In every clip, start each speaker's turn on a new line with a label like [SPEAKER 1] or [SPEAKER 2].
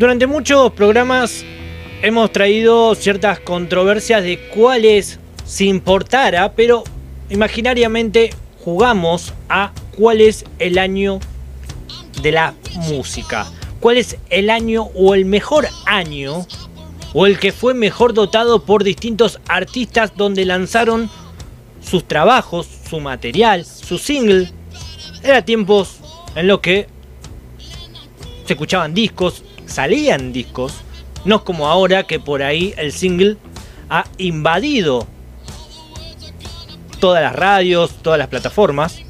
[SPEAKER 1] Durante muchos programas hemos traído ciertas controversias de cuáles si importara, pero imaginariamente jugamos a cuál es el año de la música. ¿Cuál es el año o el mejor año o el que fue mejor dotado por distintos artistas donde lanzaron sus trabajos, su material, su single? Era tiempos en los que se escuchaban discos, salían discos, no como ahora que por ahí el single ha invadido todas las radios, todas las plataformas.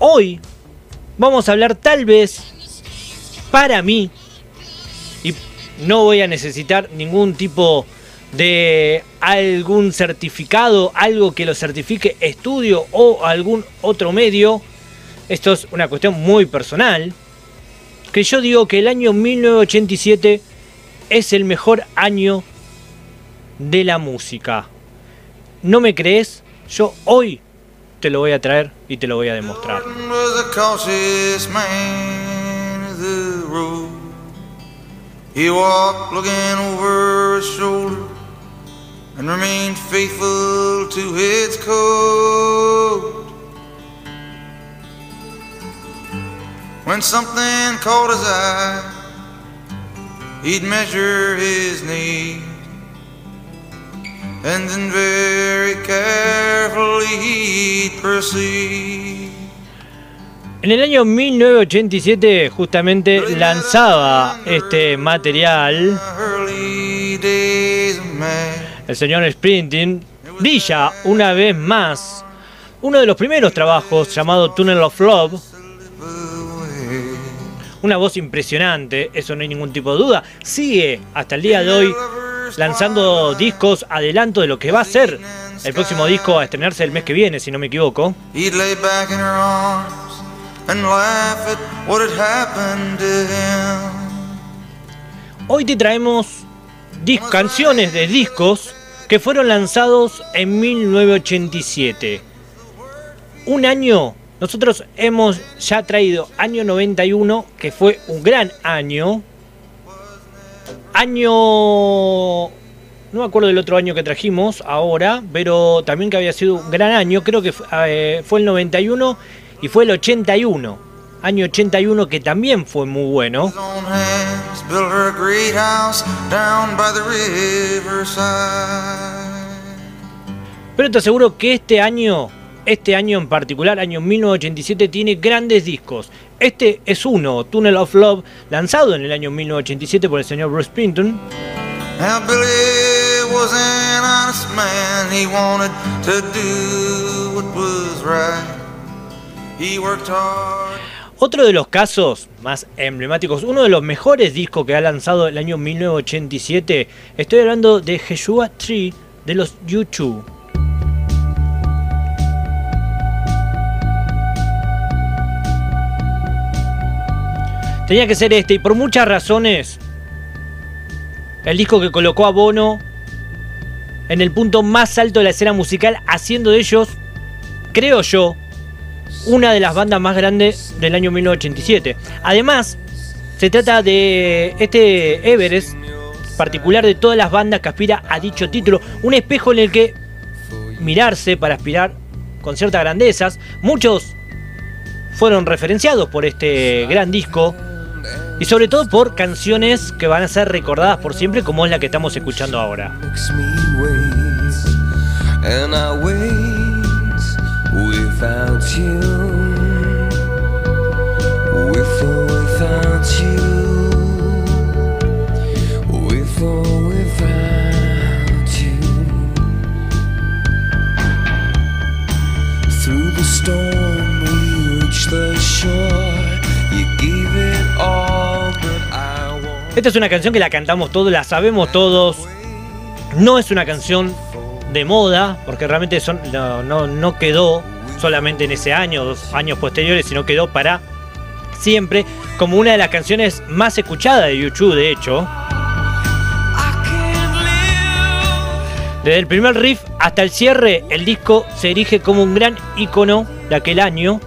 [SPEAKER 1] Hoy vamos a hablar tal vez para mí, y no voy a necesitar ningún tipo de algún certificado, algo que lo certifique estudio o algún otro medio. Esto es una cuestión muy personal. Que yo digo que el año 1987 es el mejor año de la música. ¿No me crees? Yo hoy te lo voy a traer y te lo voy a demostrar. He walked looking over his shoulder and remained faithful to his code. When something caught his eye, he'd measure his need and then very carefully he'd proceed. En el año 1987 justamente lanzaba este material. El señor Sprinting brilla una vez más uno de los primeros trabajos llamado Tunnel of Love. Una voz impresionante, eso no hay ningún tipo de duda. Sigue hasta el día de hoy lanzando discos, adelanto de lo que va a ser el próximo disco a estrenarse el mes que viene, si no me equivoco. Hoy te traemos canciones de discos que fueron lanzados en 1987. Un año, nosotros hemos ya traído año 91, que fue un gran año. Año... No me acuerdo del otro año que trajimos ahora, pero también que había sido un gran año. Creo que fue, eh, el 91 y fue el 81, año 81 que también fue muy bueno. Pero te aseguro que este año, este año en particular, año 1987, tiene grandes discos. Este es uno, Tunnel of Love, lanzado en el año 1987 por el señor Bruce Pinton. Otro de los casos más emblemáticos, uno de los mejores discos que ha lanzado el año 1987, estoy hablando de Jeshua Tree de los YouTube. Tenía que ser este y por muchas razones el disco que colocó a Bono en el punto más alto de la escena musical, haciendo de ellos, creo yo, una de las bandas más grandes del año 1987. Además, se trata de este Everest particular de todas las bandas que aspira a dicho título, un espejo en el que mirarse para aspirar con ciertas grandezas. Muchos fueron referenciados por este gran disco y sobre todo por canciones que van a ser recordadas por siempre como es la que estamos escuchando ahora. Esta es una canción que la cantamos todos, la sabemos todos. No es una canción de moda, porque realmente no, no quedó solamente en ese año, dos años posteriores, sino quedó para siempre como una de las canciones más escuchadas de YouTube, de hecho. Desde el primer riff hasta el cierre, el disco se erige como un gran icono de aquel año.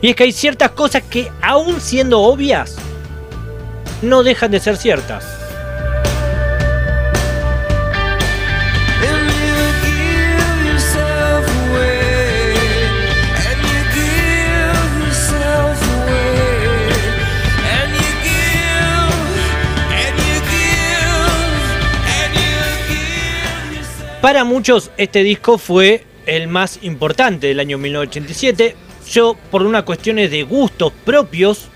[SPEAKER 1] Y es que hay ciertas cosas que, aún siendo obvias, no dejan de ser ciertas. Para muchos este disco fue el más importante del año 1987. Yo, por unas cuestiones de gustos propios,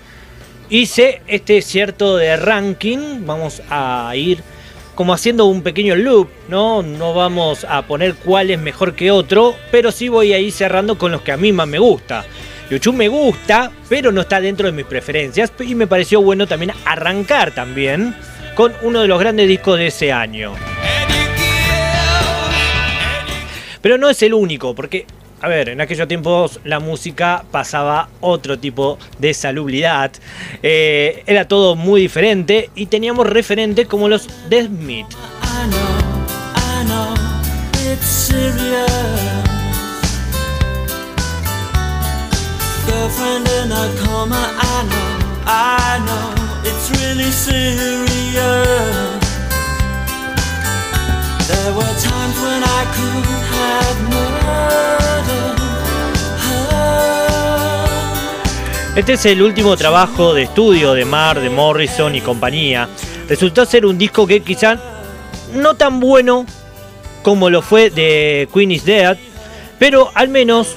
[SPEAKER 1] hice este cierto de ranking. Vamos a ir como haciendo un pequeño loop, ¿no? No vamos a poner cuál es mejor que otro, pero sí voy a ir cerrando con los que a mí más me gusta. YouTube me gusta, pero no está dentro de mis preferencias y me pareció bueno también arrancar también con uno de los grandes discos de ese año. Pero no es el único, porque, a ver, en aquellos tiempos la música pasaba otro tipo de salubridad. Eh, era todo muy diferente y teníamos referentes como los The Smith. Este es el último trabajo de estudio de Mar, de Morrison y compañía. Resultó ser un disco que quizá no tan bueno como lo fue de Queen is Dead, pero al menos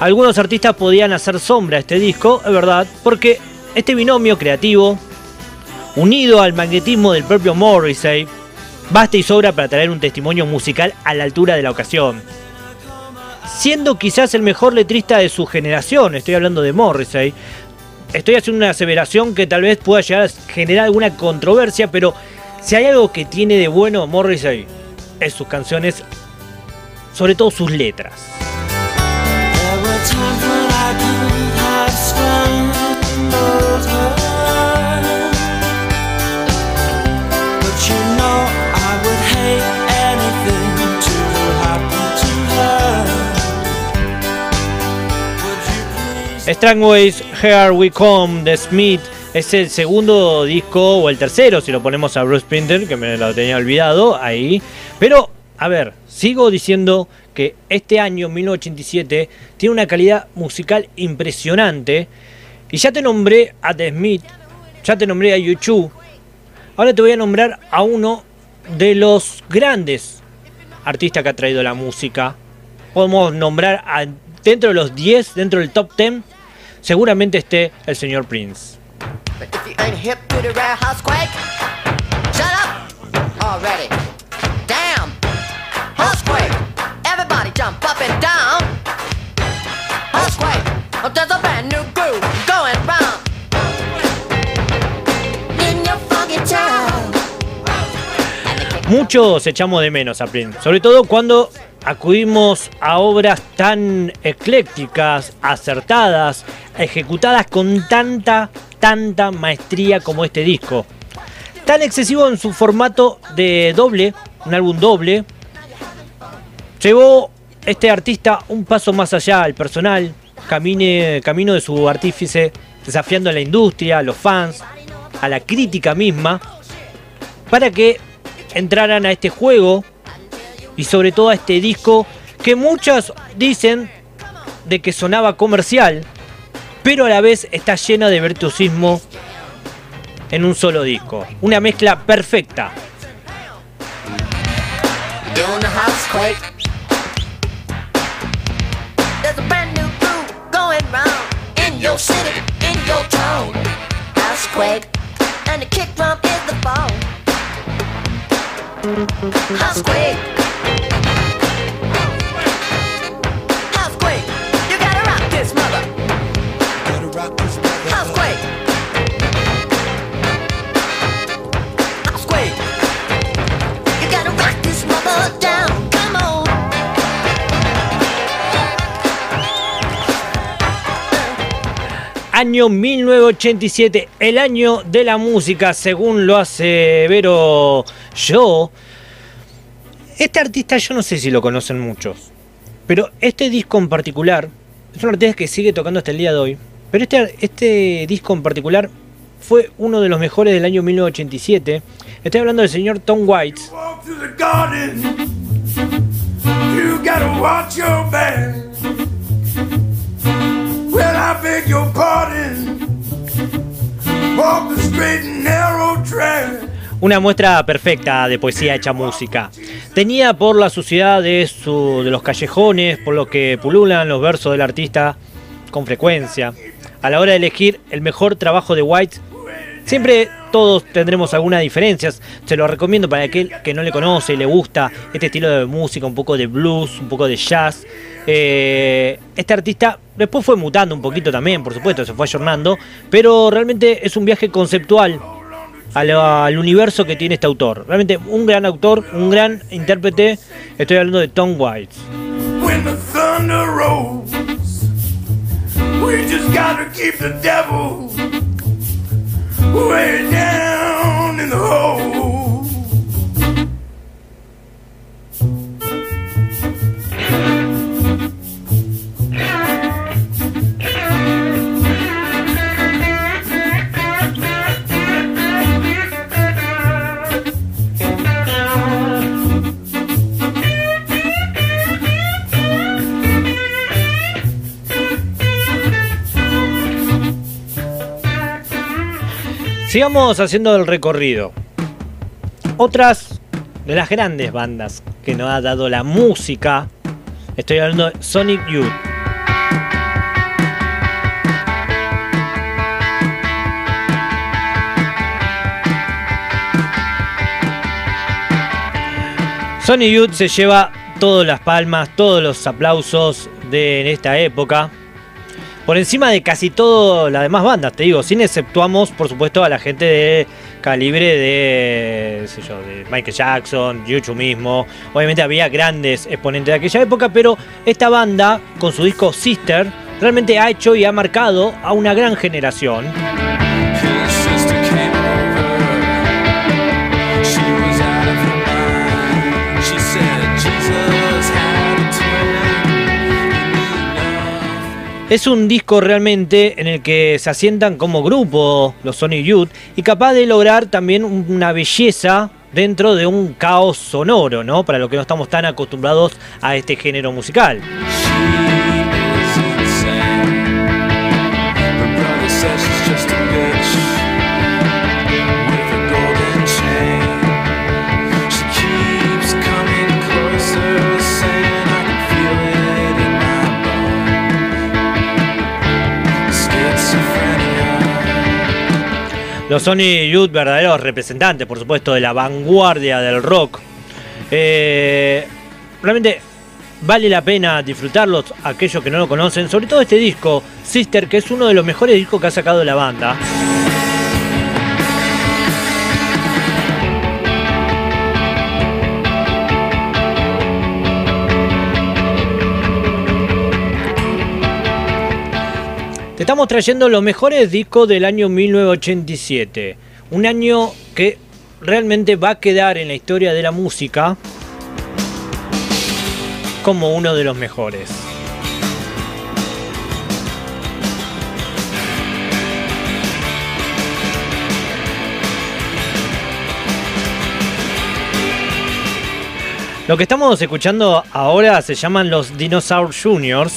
[SPEAKER 1] algunos artistas podían hacer sombra a este disco, es verdad, porque este binomio creativo, unido al magnetismo del propio Morrissey, basta y sobra para traer un testimonio musical a la altura de la ocasión. Siendo quizás el mejor letrista de su generación, estoy hablando de Morrissey, estoy haciendo una aseveración que tal vez pueda llegar a generar alguna controversia, pero si hay algo que tiene de bueno Morrissey, es sus canciones, sobre todo sus letras. Strangways Here We Come de Smith es el segundo disco o el tercero, si lo ponemos a Bruce Springsteen, que me lo tenía olvidado ahí. Pero, a ver, sigo diciendo que este año, 1987, tiene una calidad musical impresionante. Y ya te nombré a The Smith, ya te nombré a YouTube. Ahora te voy a nombrar a uno de los grandes artistas que ha traído la música. Podemos nombrar a, dentro de los 10, dentro del top 10, seguramente esté el señor Prince. Muchos echamos de menos a Prince, sobre todo cuando acudimos a obras tan eclécticas, acertadas, ejecutadas con tanta, tanta maestría como este disco. Tan excesivo en su formato de doble, un álbum doble, llevó este artista un paso más allá al personal, camine, camino de su artífice, desafiando a la industria, a los fans, a la crítica misma, para que entraran a este juego y sobre todo a este disco que muchos dicen de que sonaba comercial, pero a la vez está llena de virtuosismo en un solo disco. Una mezcla perfecta. Año 1987, el año de la música, según lo hace Vero yo. Este artista yo no sé si lo conocen muchos, pero este disco en particular es un artista que sigue tocando hasta el día de hoy. Pero este, este disco en particular fue uno de los mejores del año 1987. Estoy hablando del señor Tom White. Una muestra perfecta de poesía hecha música. Tenía por la suciedad de, de los callejones, por lo que pululan los versos del artista con frecuencia. A la hora de elegir el mejor trabajo de White, siempre todos tendremos algunas diferencias. Se lo recomiendo para aquel que no le conoce y le gusta este estilo de música, un poco de blues, un poco de jazz. Eh, este artista después fue mutando un poquito también, por supuesto, se fue ayornando, pero realmente es un viaje conceptual al, universo que tiene este autor. Realmente un gran autor, un gran intérprete. Estoy hablando de Tom White. Sigamos haciendo el recorrido. Otras de las grandes bandas que nos ha dado la música, estoy hablando de Sonic Youth. Sonic Youth se lleva todas las palmas, todos los aplausos de esta época por encima de casi todas las demás bandas, te digo, sin exceptuamos, por supuesto, a la gente de calibre de, sé yo, de Michael Jackson, YouTube mismo. Obviamente había grandes exponentes de aquella época, pero esta banda, con su disco Sister, realmente ha hecho y ha marcado a una gran generación. Es un disco realmente en el que se asientan como grupo los Sonic Youth y capaz de lograr también una belleza dentro de un caos sonoro, ¿no? Para lo que no estamos tan acostumbrados a este género musical. Los Sony Youth, verdaderos representantes, por supuesto, de la vanguardia del rock. Eh, realmente vale la pena disfrutarlos, aquellos que no lo conocen, sobre todo este disco, Sister, que es uno de los mejores discos que ha sacado la banda. Estamos trayendo los mejores discos del año 1987. Un año que realmente va a quedar en la historia de la música como uno de los mejores. Lo que estamos escuchando ahora se llaman los Dinosaur Juniors.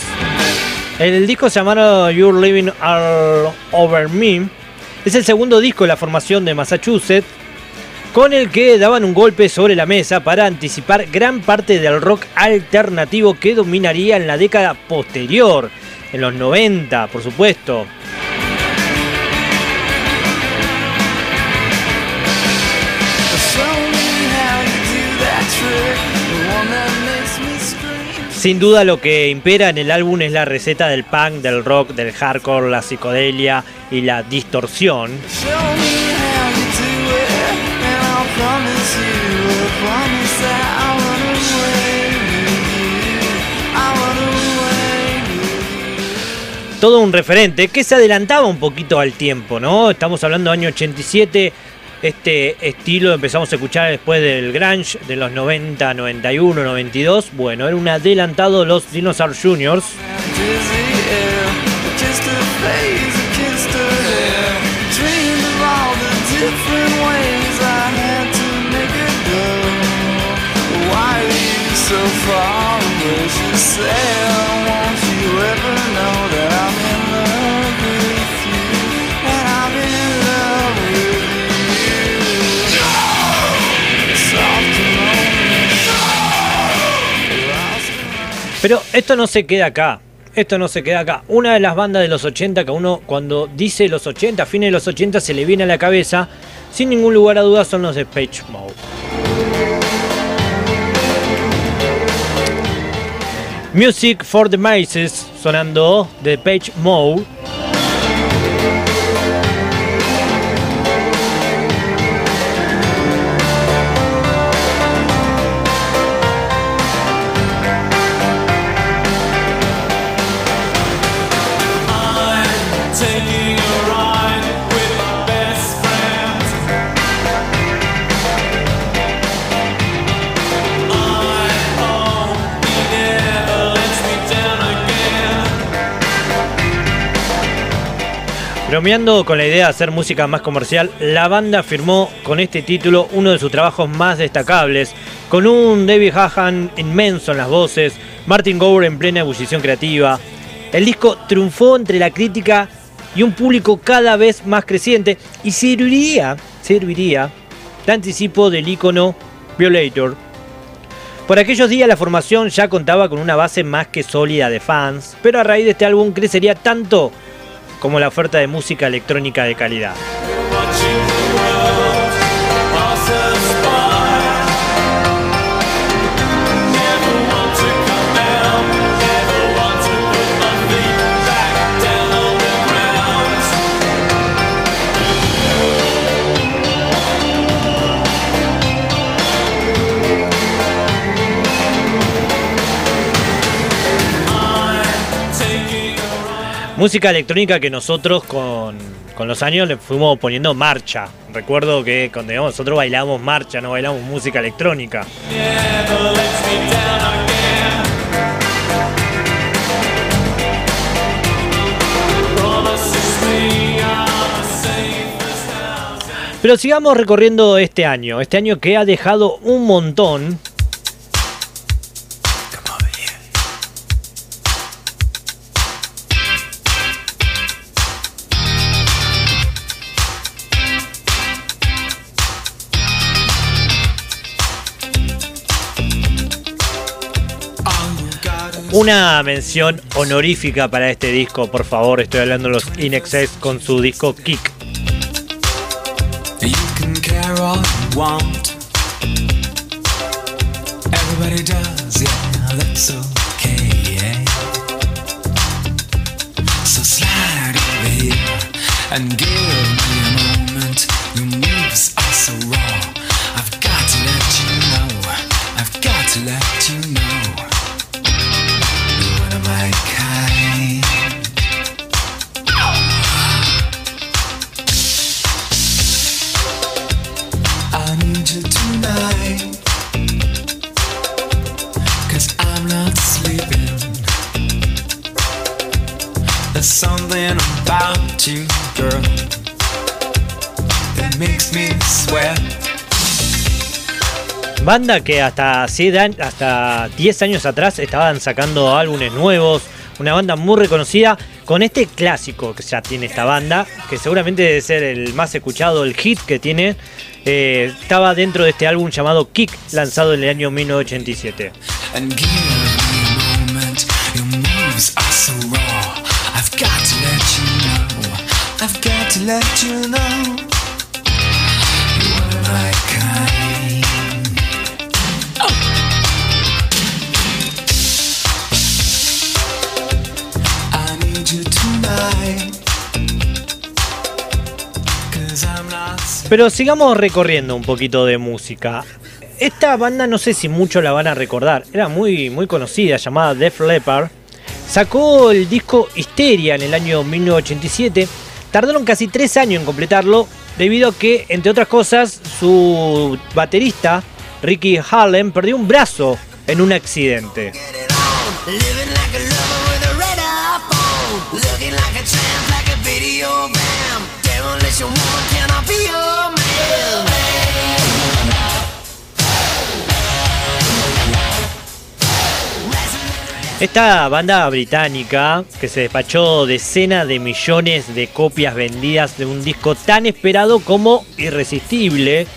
[SPEAKER 1] El disco se llama You're Living All Over Me. Es el segundo disco de la formación de Massachusetts, con el que daban un golpe sobre la mesa para anticipar gran parte del rock alternativo que dominaría en la década posterior, en los 90, por supuesto. Sin duda lo que impera en el álbum es la receta del punk, del rock, del hardcore, la psicodelia y la distorsión. Todo un referente que se adelantaba un poquito al tiempo, ¿no? Estamos hablando del año 87, este estilo empezamos a escuchar después del grunge de los 90, 91, 92. Bueno, era un adelantado de los Dinosaur Juniors. Pero esto no se queda acá. Esto no se queda acá. Una de las bandas de los 80 que uno cuando dice los 80, fines de los 80 se le viene a la cabeza, sin ningún lugar a dudas son los de Page Mode. Music for the Mices sonando de Page Mode. Bromeando con la idea de hacer música más comercial, la banda firmó con este título uno de sus trabajos más destacables, con un David Hahan inmenso en las voces, Martin Gore en plena ebullición creativa. El disco triunfó entre la crítica y un público cada vez más creciente y serviría, serviría de anticipo del icono Violator. Por aquellos días la formación ya contaba con una base más que sólida de fans, pero a raíz de este álbum crecería tanto como la oferta de música electrónica de calidad. Música electrónica que nosotros con, los años le fuimos poniendo marcha. Recuerdo que cuando nosotros bailamos marcha, no bailamos música electrónica. Pero sigamos recorriendo este año, este año que ha dejado un montón Una mención honorífica para este disco, por favor. Estoy hablando de los In Excess con su disco Kick. And give me a moment. Your moves are so raw. I've got to let you know. I've got to let you know. I need you Banda que hasta, hasta 10 años atrás estaban sacando álbumes nuevos. Una banda muy reconocida con este clásico que ya tiene esta banda, que seguramente debe ser el más escuchado, el hit que tiene. Eh, estaba dentro de este álbum llamado Kick, lanzado en el año 1987. Pero sigamos recorriendo un poquito de música. Esta banda no sé si mucho la van a recordar. Era muy, muy conocida, llamada Def Leppard. Sacó el disco Histeria en el año 1987. Tardaron casi tres años en completarlo, debido a que, entre otras cosas, su baterista, Ricky Harlem, perdió un brazo en un accidente. Esta banda británica que se despachó decenas de millones de copias vendidas de un disco tan esperado como irresistible,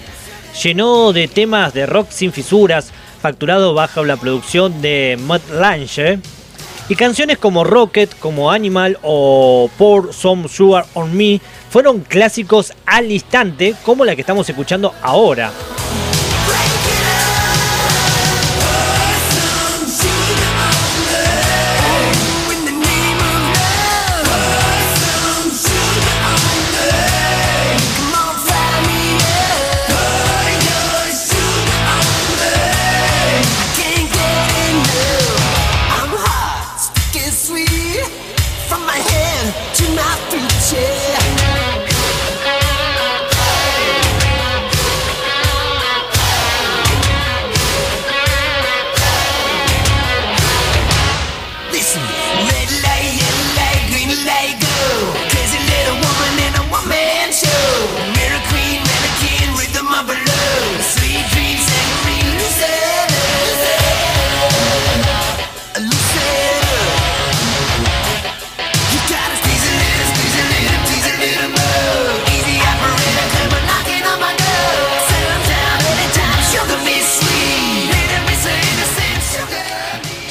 [SPEAKER 1] llenó de temas de rock sin fisuras, facturado bajo la producción de Matt Lange, y canciones como Rocket, como Animal o Pour Some Sugar on Me fueron clásicos al instante, como la que estamos escuchando ahora.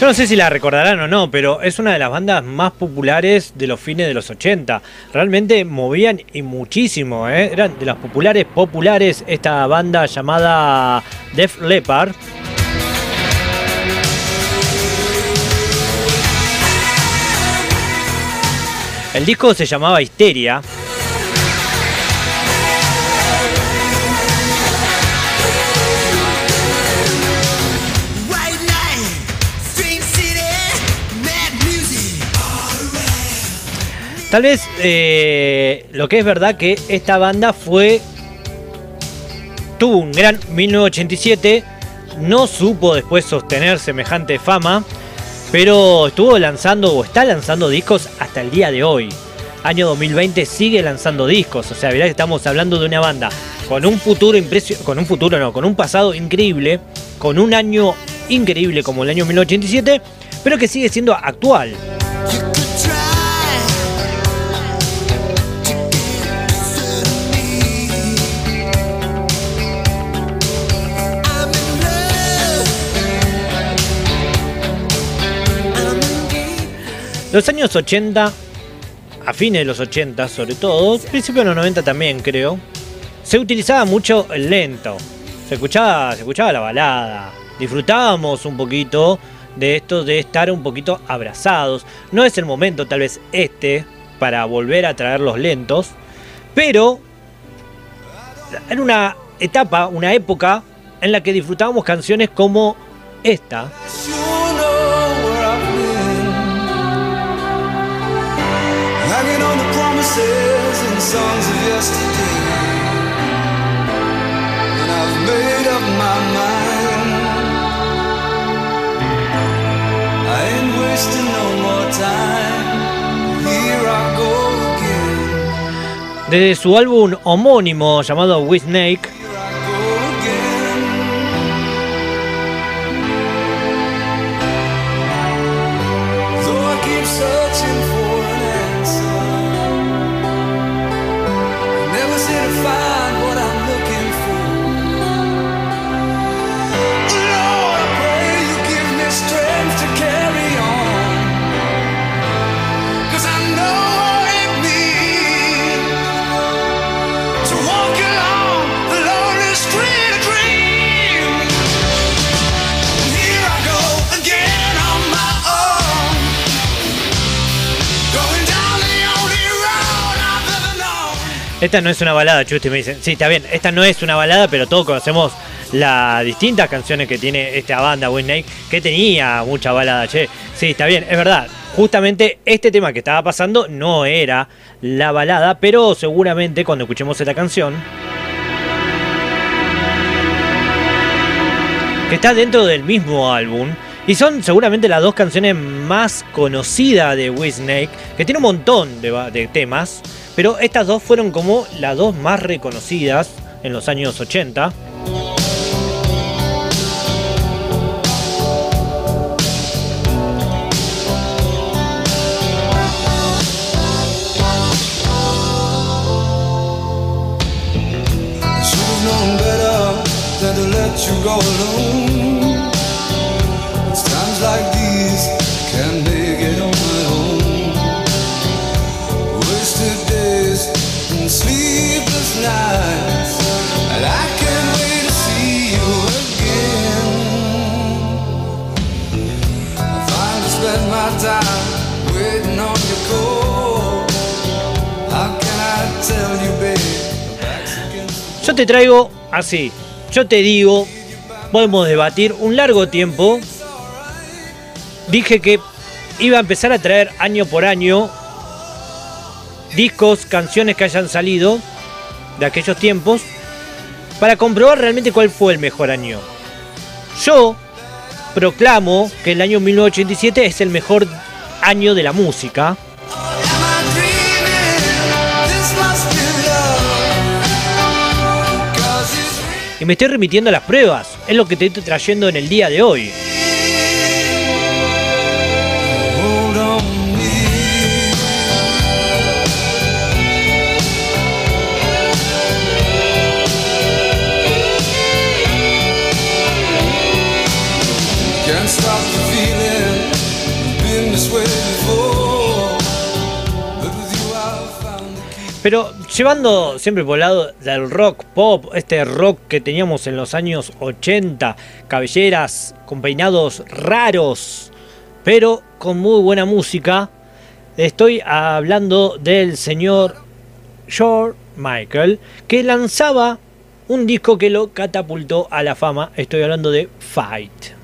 [SPEAKER 1] No sé si la recordarán o no, pero es una de las bandas más populares de los fines de los 80. Realmente movían y muchísimo, ¿eh? eran de las populares populares esta banda llamada Def Leppard. El disco se llamaba Histeria. Tal vez eh, lo que es verdad que esta banda fue. tuvo un gran 1987. No supo después sostener semejante fama. Pero estuvo lanzando o está lanzando discos hasta el día de hoy. Año 2020 sigue lanzando discos. O sea, verá que estamos hablando de una banda con un futuro impresionante. Con un futuro no, con un pasado increíble. Con un año increíble como el año 1987. Pero que sigue siendo actual. Los años 80, a fines de los 80 sobre todo, principios de los 90 también creo, se utilizaba mucho el lento. Se escuchaba, se escuchaba la balada. Disfrutábamos un poquito de esto de estar un poquito abrazados. No es el momento tal vez este para volver a traer los lentos, pero en una etapa, una época en la que disfrutábamos canciones como esta. And songs of yesterday. Desde su álbum homónimo llamado With Esta no es una balada, Chusti, me dicen. Sí, está bien, esta no es una balada, pero todos conocemos las distintas canciones que tiene esta banda, Snake, que tenía mucha balada, che. Sí, está bien, es verdad. Justamente este tema que estaba pasando no era la balada, pero seguramente cuando escuchemos esta canción. Que está dentro del mismo álbum. Y son seguramente las dos canciones más conocidas de Snake, que tiene un montón de temas. Pero estas dos fueron como las dos más reconocidas en los años 80. Te traigo así, yo te digo, podemos debatir un largo tiempo. Dije que iba a empezar a traer año por año discos, canciones que hayan salido de aquellos tiempos para comprobar realmente cuál fue el mejor año. Yo proclamo que el año 1987 es el mejor año de la música y me estoy remitiendo a las pruebas. Es lo que te estoy trayendo en el día de hoy. Pero llevando siempre por el lado del rock pop, este rock que teníamos en los años 80, cabelleras con peinados raros, pero con muy buena música, estoy hablando del señor George Michael, que lanzaba un disco que lo catapultó a la fama. Estoy hablando de Fight.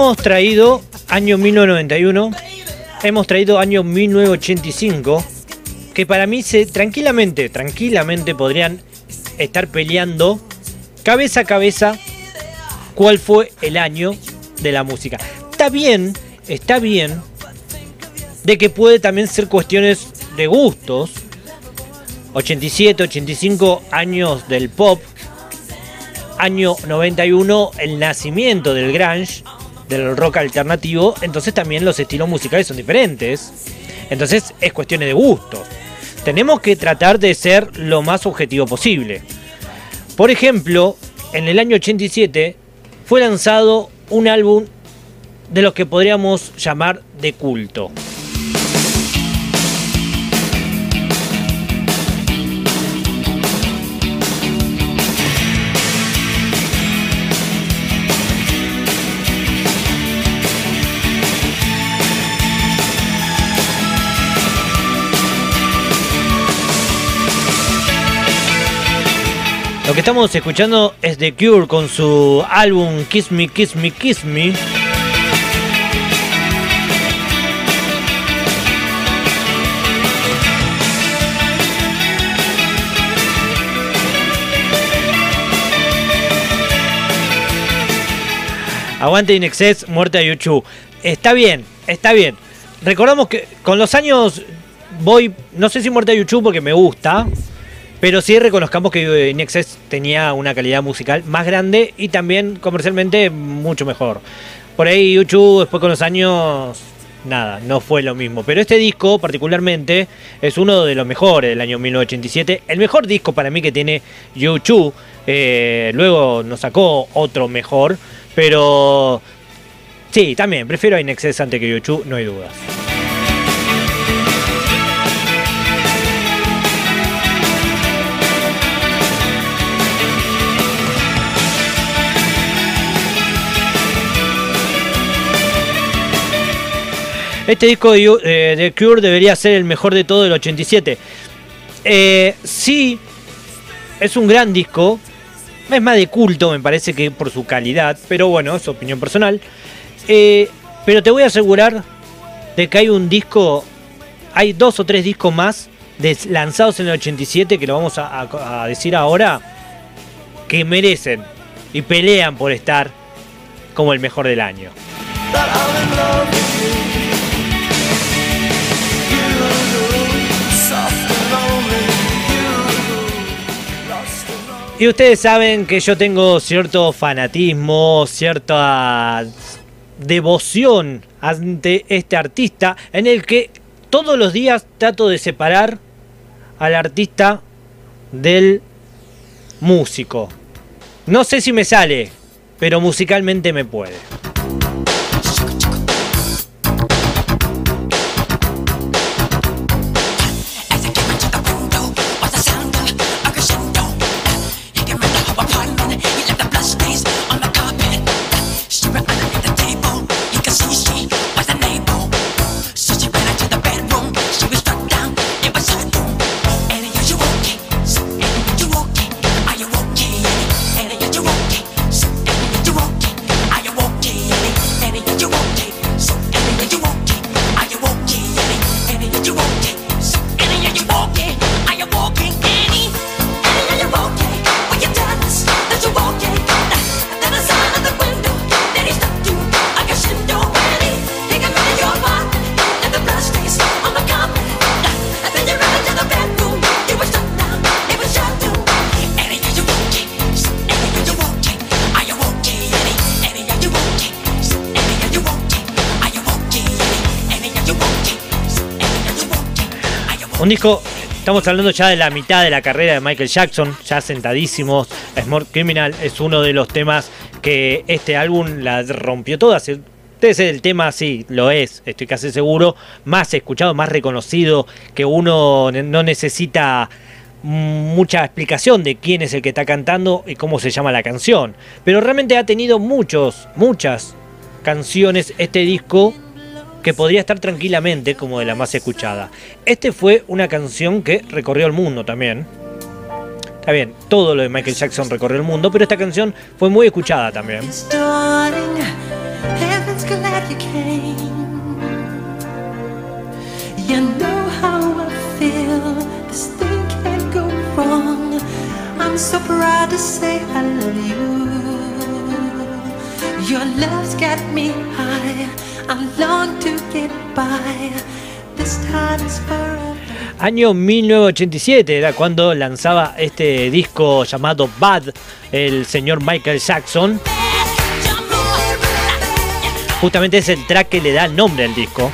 [SPEAKER 1] Hemos traído año 1991, hemos traído año 1985, que para mí se tranquilamente, tranquilamente podrían estar peleando cabeza a cabeza cuál fue el año de la música. Está bien, está bien de que puede también ser cuestiones de gustos. 87, 85 años del pop. Año 91 el nacimiento del grunge del rock alternativo, entonces también los estilos musicales son diferentes. Entonces es cuestión de gusto. Tenemos que tratar de ser lo más objetivo posible. Por ejemplo, en el año 87 fue lanzado un álbum de los que podríamos llamar de culto. Lo que estamos escuchando es The Cure con su álbum Kiss Me, Kiss Me, Kiss Me. Aguante In Excess, muerte a YouTube. Está bien, está bien. Recordamos que con los años voy, no sé si muerte a YouTube porque me gusta, pero sí reconozcamos que Inexes tenía una calidad musical más grande y también comercialmente mucho mejor. Por ahí YouTube después con los años nada, no fue lo mismo. Pero este disco particularmente es uno de los mejores del año 1987. El mejor disco para mí que tiene YouTube. Eh, luego nos sacó otro mejor. Pero sí, también prefiero a Inexcess antes que YouTube, no hay dudas. Este disco de, eh, Cure debería ser el mejor de todo del 87. Eh, sí, es un gran disco. Es más de culto, me parece que por su calidad. Pero bueno, es opinión personal. Eh, pero te voy a asegurar de que hay un disco. Hay dos o tres discos más lanzados en el 87 que lo vamos a decir ahora. Que merecen y pelean por estar como el mejor del año. Y ustedes saben que yo tengo cierto fanatismo, cierta devoción ante este artista, en el que todos los días trato de separar al artista del músico. No sé si me sale, pero musicalmente me puede. Disco, estamos hablando ya de la mitad de la carrera de Michael Jackson, ya sentadísimos. Smart Criminal es uno de los temas que este álbum la rompió toda. es el tema, sí, lo es, estoy casi seguro, más escuchado, más reconocido, que uno no necesita mucha explicación de quién es el que está cantando y cómo se llama la canción. Pero realmente ha tenido muchos, muchas canciones este disco que podría estar tranquilamente como de la más escuchada. Este fue una canción que recorrió el mundo también. Está bien, todo lo de Michael Jackson recorrió el mundo, pero esta canción fue muy escuchada también. I'm so proud to say I you. Año 1987 era cuando lanzaba este disco llamado Bad el señor Michael Jackson. Justamente es el track que le da el nombre al disco.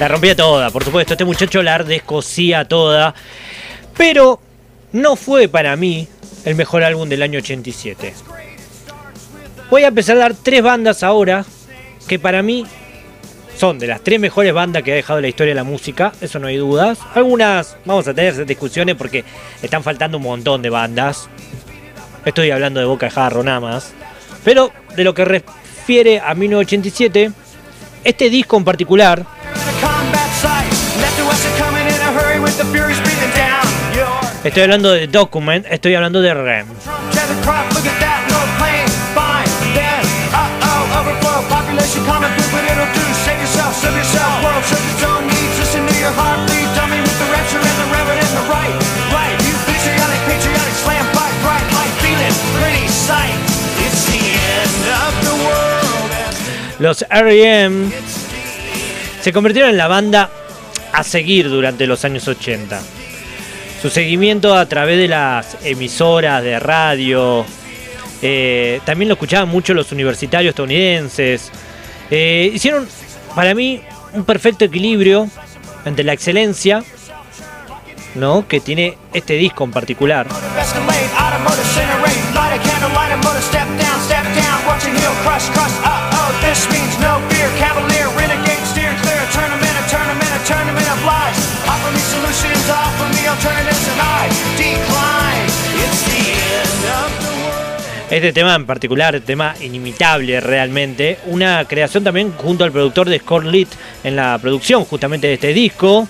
[SPEAKER 1] La rompía toda, por supuesto. Este muchacho la descosía toda. Pero no fue para mí el mejor álbum del año 87. Voy a empezar a dar tres bandas ahora que para mí son de las tres mejores bandas que ha dejado la historia de la música, eso no hay dudas. Algunas vamos a tener discusiones porque están faltando un montón de bandas. Estoy hablando de Boca de Jarro nada más. Pero de lo que refiere a 1987, este disco en particular Estoy hablando de Document, estoy hablando de REM. Los REM se convirtieron en la banda a seguir durante los años 80. Su seguimiento a través de las emisoras de radio, eh, también lo escuchaban mucho los universitarios estadounidenses. Eh, hicieron, para mí, un perfecto equilibrio entre la excelencia ¿no? que tiene este disco en particular. Este tema en particular, tema inimitable realmente, una creación también junto al productor de Score en la producción justamente de este disco.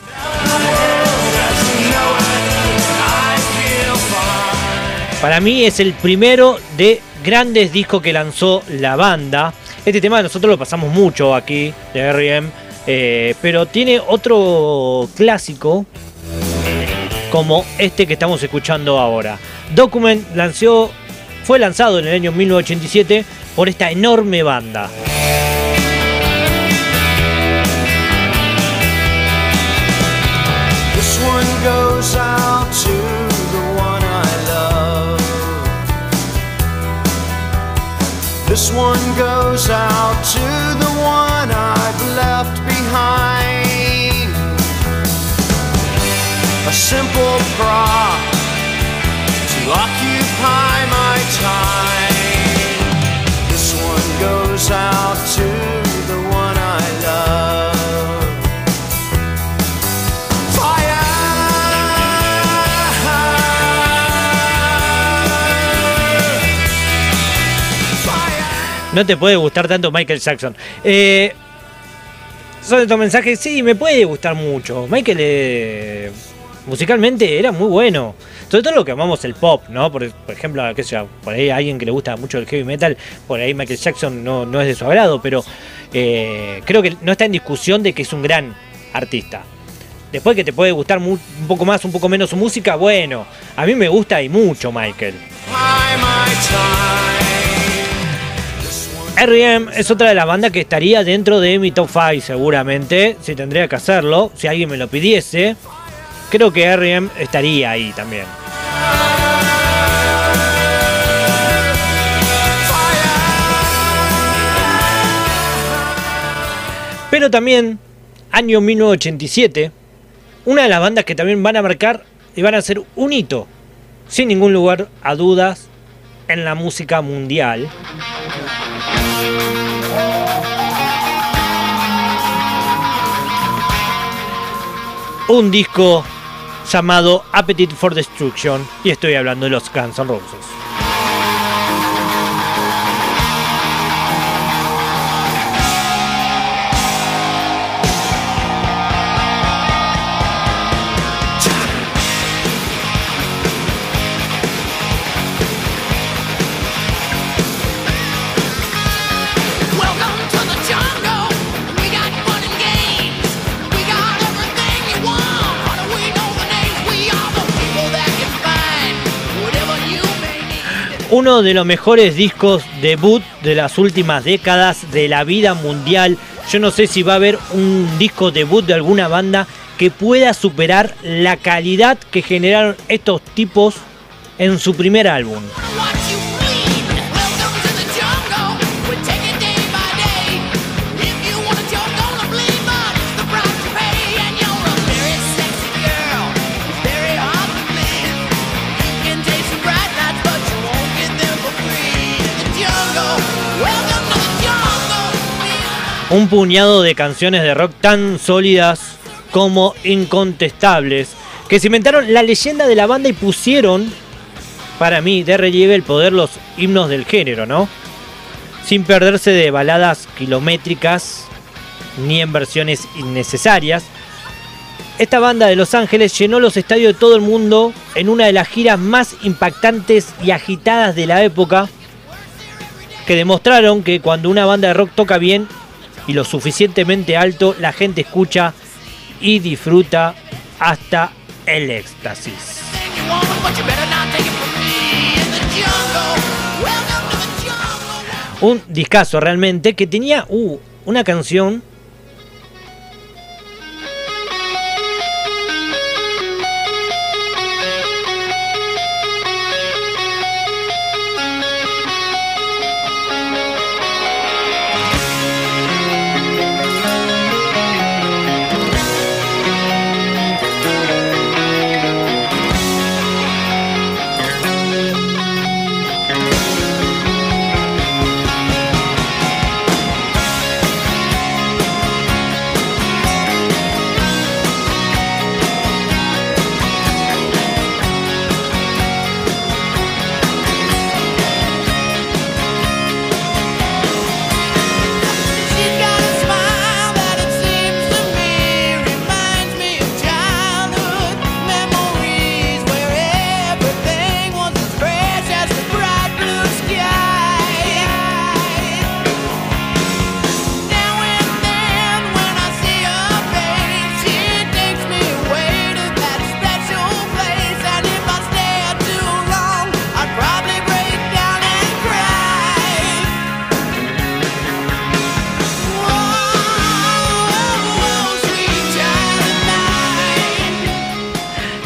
[SPEAKER 1] Para mí es el primero de grandes discos que lanzó la banda. Este tema nosotros lo pasamos mucho aquí de R.E.M., eh, pero tiene otro clásico como este que estamos escuchando ahora. Document lanzó fue lanzado en el año 1987 por esta enorme banda. This one goes out to. This one goes out to the one I've left behind. A simple prop to occupy no te puede gustar tanto Michael Jackson. Eh, son estos mensajes, sí, me puede gustar mucho. Michael eh, musicalmente era muy bueno. Sobre todo lo que amamos el pop, ¿no? Por, ejemplo, qué sé por ahí alguien que le gusta mucho el heavy metal, por ahí Michael Jackson no, no es de su agrado, pero eh, creo que no está en discusión de que es un gran artista. Después que te puede gustar un poco más, un poco menos su música, bueno, a mí me gusta y mucho Michael. R.E.M. es otra de las bandas que estaría dentro de mi top 5 seguramente, si tendría que hacerlo, si alguien me lo pidiese creo que R.E.M. estaría ahí también. Pero también, año 1987, una de las bandas que también van a marcar y van a ser un hito, sin ningún lugar a dudas, en la música mundial. Un disco llamado Appetite for Destruction y estoy hablando de los Guns N' Roses. Uno de los mejores discos debut de las últimas décadas de la vida mundial. Yo no sé si va a haber un disco debut de alguna banda que pueda superar la calidad que generaron estos tipos en su primer álbum. Un puñado de canciones de rock tan sólidas como incontestables, que cimentaron la leyenda de la banda y pusieron, para mí, de relieve el poder los himnos del género, ¿no? Sin perderse de baladas kilométricas ni en versiones innecesarias. Esta banda de Los Ángeles llenó los estadios de todo el mundo en una de las giras más impactantes y agitadas de la época, que demostraron que cuando una banda de rock toca bien, y lo suficientemente alto, la gente escucha y disfruta hasta el éxtasis. Un discazo realmente que tenía uh, una canción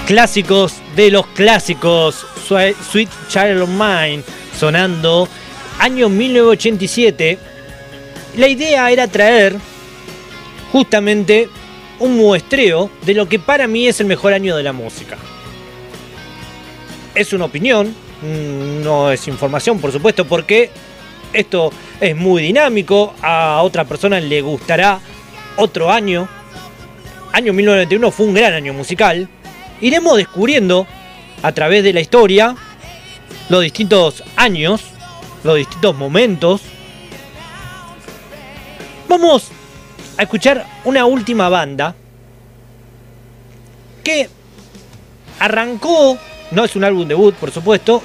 [SPEAKER 1] clásicos de los clásicos. Sweet Child of Mine sonando año 1987. La idea era traer justamente un muestreo de lo que para mí es el mejor año de la música. Es una opinión, mm, no es información, por supuesto, porque esto es muy dinámico. A otra persona le gustará otro año. Año 1991 fue un gran año musical iremos descubriendo a través de la historia los distintos años, los distintos momentos. Vamos a escuchar una última banda que arrancó, no es un álbum debut por supuesto,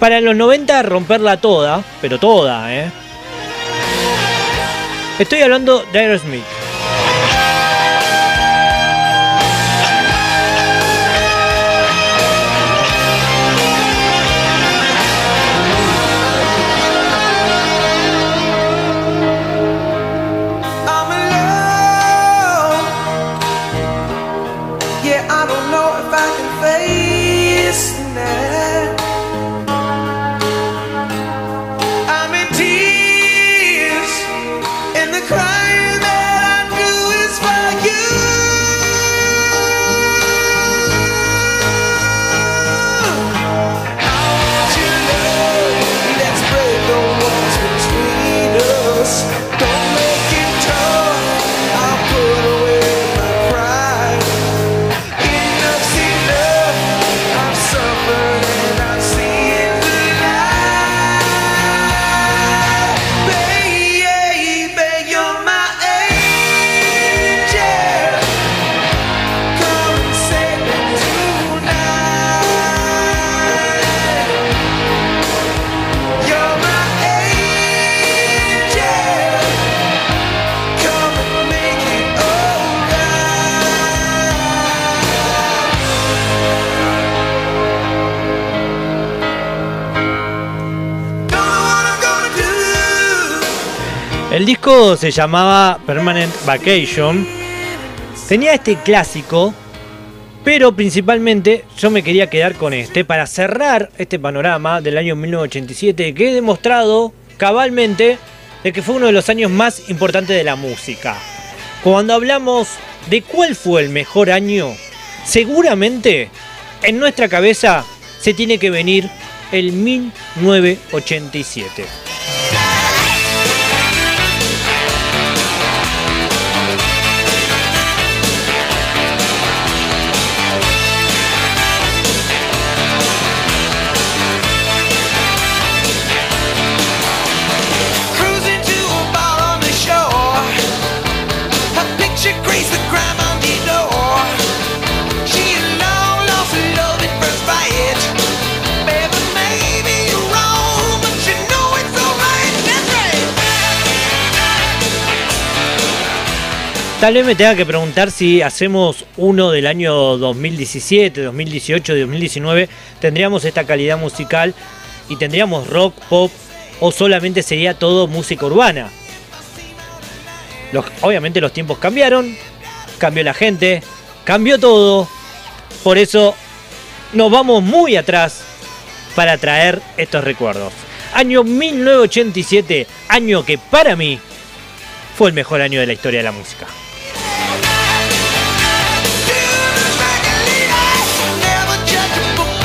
[SPEAKER 1] para los 90 romperla toda, pero toda, ¿eh? Estoy hablando de Aerosmith. El disco se llamaba Permanent Vacation. Tenía este clásico, pero principalmente yo me quería quedar con este para cerrar este panorama del año 1987 que he demostrado cabalmente de que fue uno de los años más importantes de la música. Cuando hablamos de cuál fue el mejor año, seguramente en nuestra cabeza se tiene que venir el 1987. Tal vez me tenga que preguntar si hacemos uno del año 2017, 2018, 2019, tendríamos esta calidad musical y tendríamos rock, pop o solamente sería todo música urbana. obviamente los tiempos cambiaron, cambió la gente, cambió todo. Por eso nos vamos muy atrás para traer estos recuerdos. Año 1987, año que para mí fue el mejor año de la historia de la música.